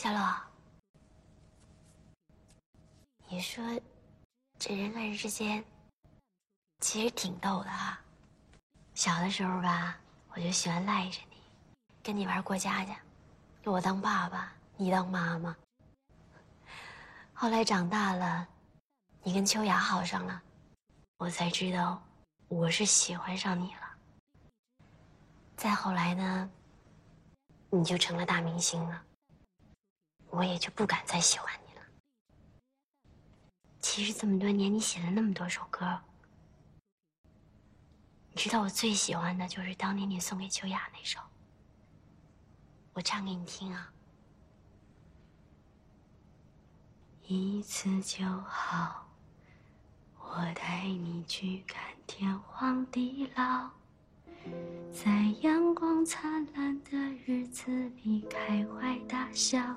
小洛，你说这人跟人之间其实挺逗的啊。小的时候吧，我就喜欢赖着你，跟你玩过家家，我当爸爸，你当妈妈。后来长大了，你跟秋雅好上了，我才知道我是喜欢上你了。再后来呢，你就成了大明星了。我也就不敢再喜欢你了。其实这么多年，你写了那么多首歌，你知道我最喜欢的就是当年你送给秋雅那首，我唱给你听啊。一次就好，我带你去看天荒地老，在阳光灿烂的日子里开怀大笑。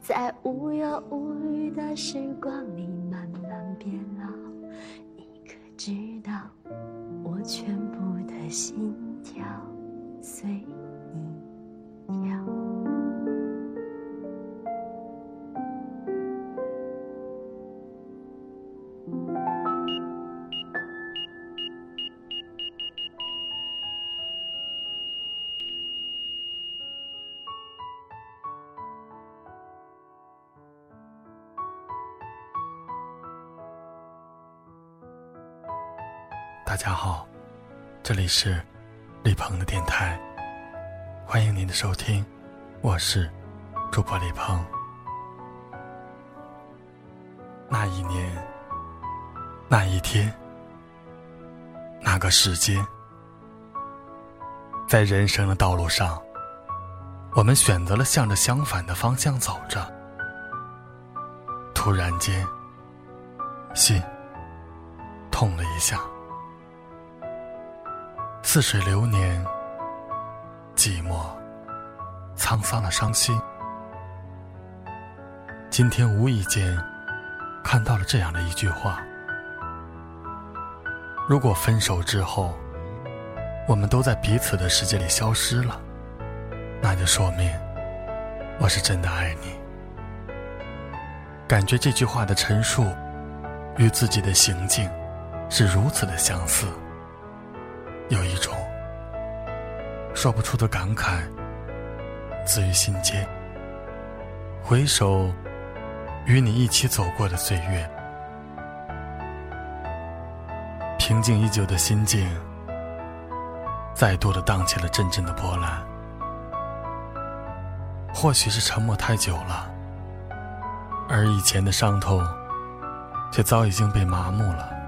在无忧无虑的时光里慢慢变老，你可知道我全部的心跳随大家好，这里是李鹏的电台，欢迎您的收听，我是主播李鹏。那一年，那一天，那个时间，在人生的道路上，我们选择了向着相反的方向走着。突然间，心痛了一下。似水流年，寂寞、沧桑的伤心。今天无意间看到了这样的一句话：如果分手之后，我们都在彼此的世界里消失了，那就说明我是真的爱你。感觉这句话的陈述与自己的行径是如此的相似。有一种说不出的感慨，自于心间。回首与你一起走过的岁月，平静已久的心境，再度的荡起了阵阵的波澜。或许是沉默太久了，而以前的伤痛，却早已经被麻木了。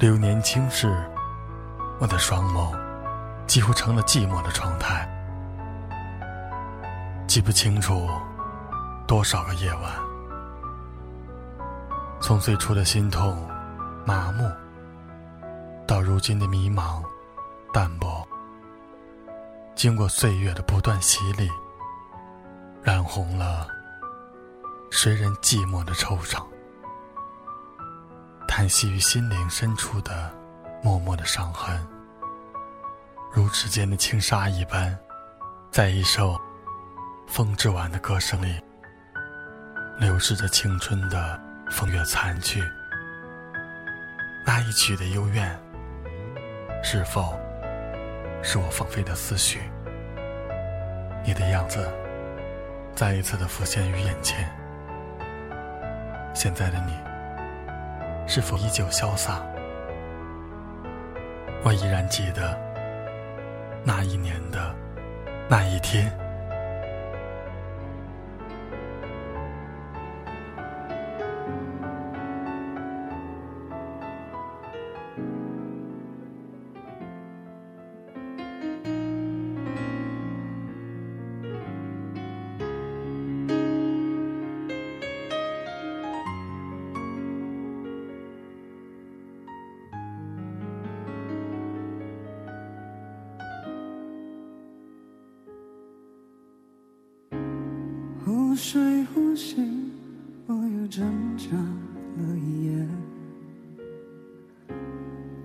流年轻逝，我的双眸几乎成了寂寞的窗台，记不清楚多少个夜晚，从最初的心痛、麻木，到如今的迷茫、淡薄，经过岁月的不断洗礼，染红了谁人寂寞的惆怅。叹息于心灵深处的默默的伤痕，如指尖的轻纱一般，在一首风之晚的歌声里，流逝着青春的风月残去。那一曲的幽怨，是否是我放飞的思绪？你的样子，再一次的浮现于眼前。现在的你。是否依旧潇洒？我依然记得那一年的那一天。覆水呼吸，我又挣扎了一夜。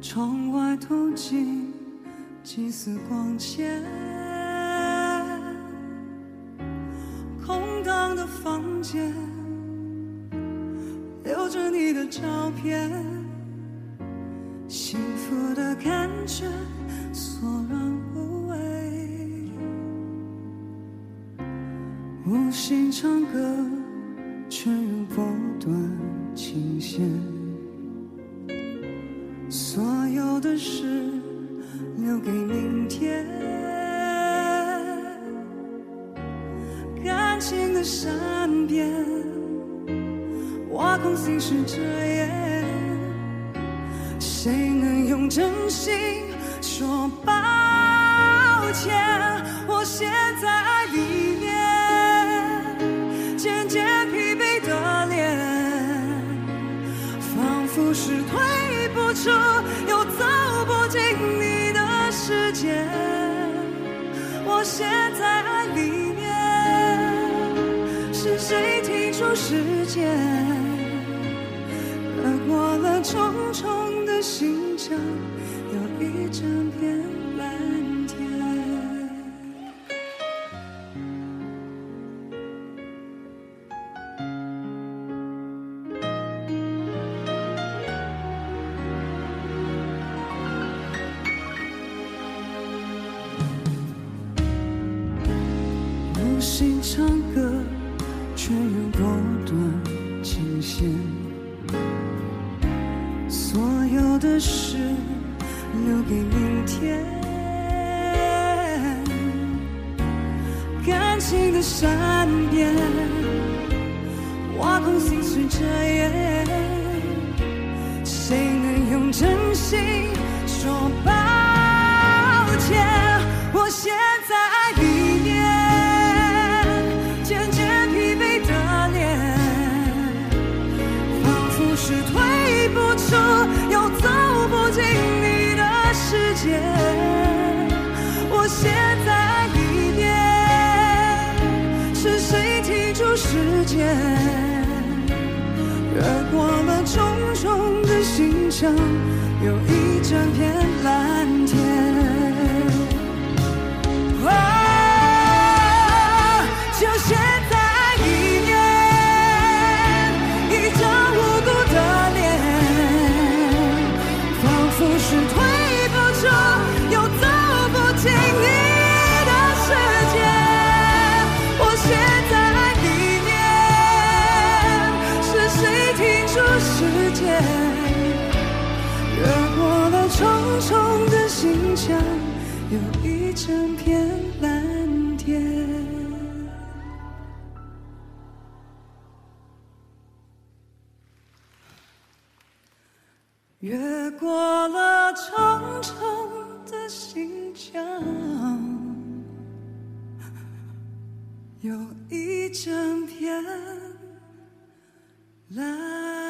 窗外透进几丝光线，空荡的房间，留着你的照片，幸福的感觉索然无心唱歌，却又拨断琴弦。所有的事留给明天。感情的善变，挖空心事遮掩。谁能用真心说抱时间？越过了重重的心墙，有一整片的善变，挖空心碎遮掩。谁能用真心说抱歉？我陷在爱里面，渐渐疲惫的脸，仿佛是退不出又走不进你的世界。有一整片过了重重的心墙，有一整片蓝。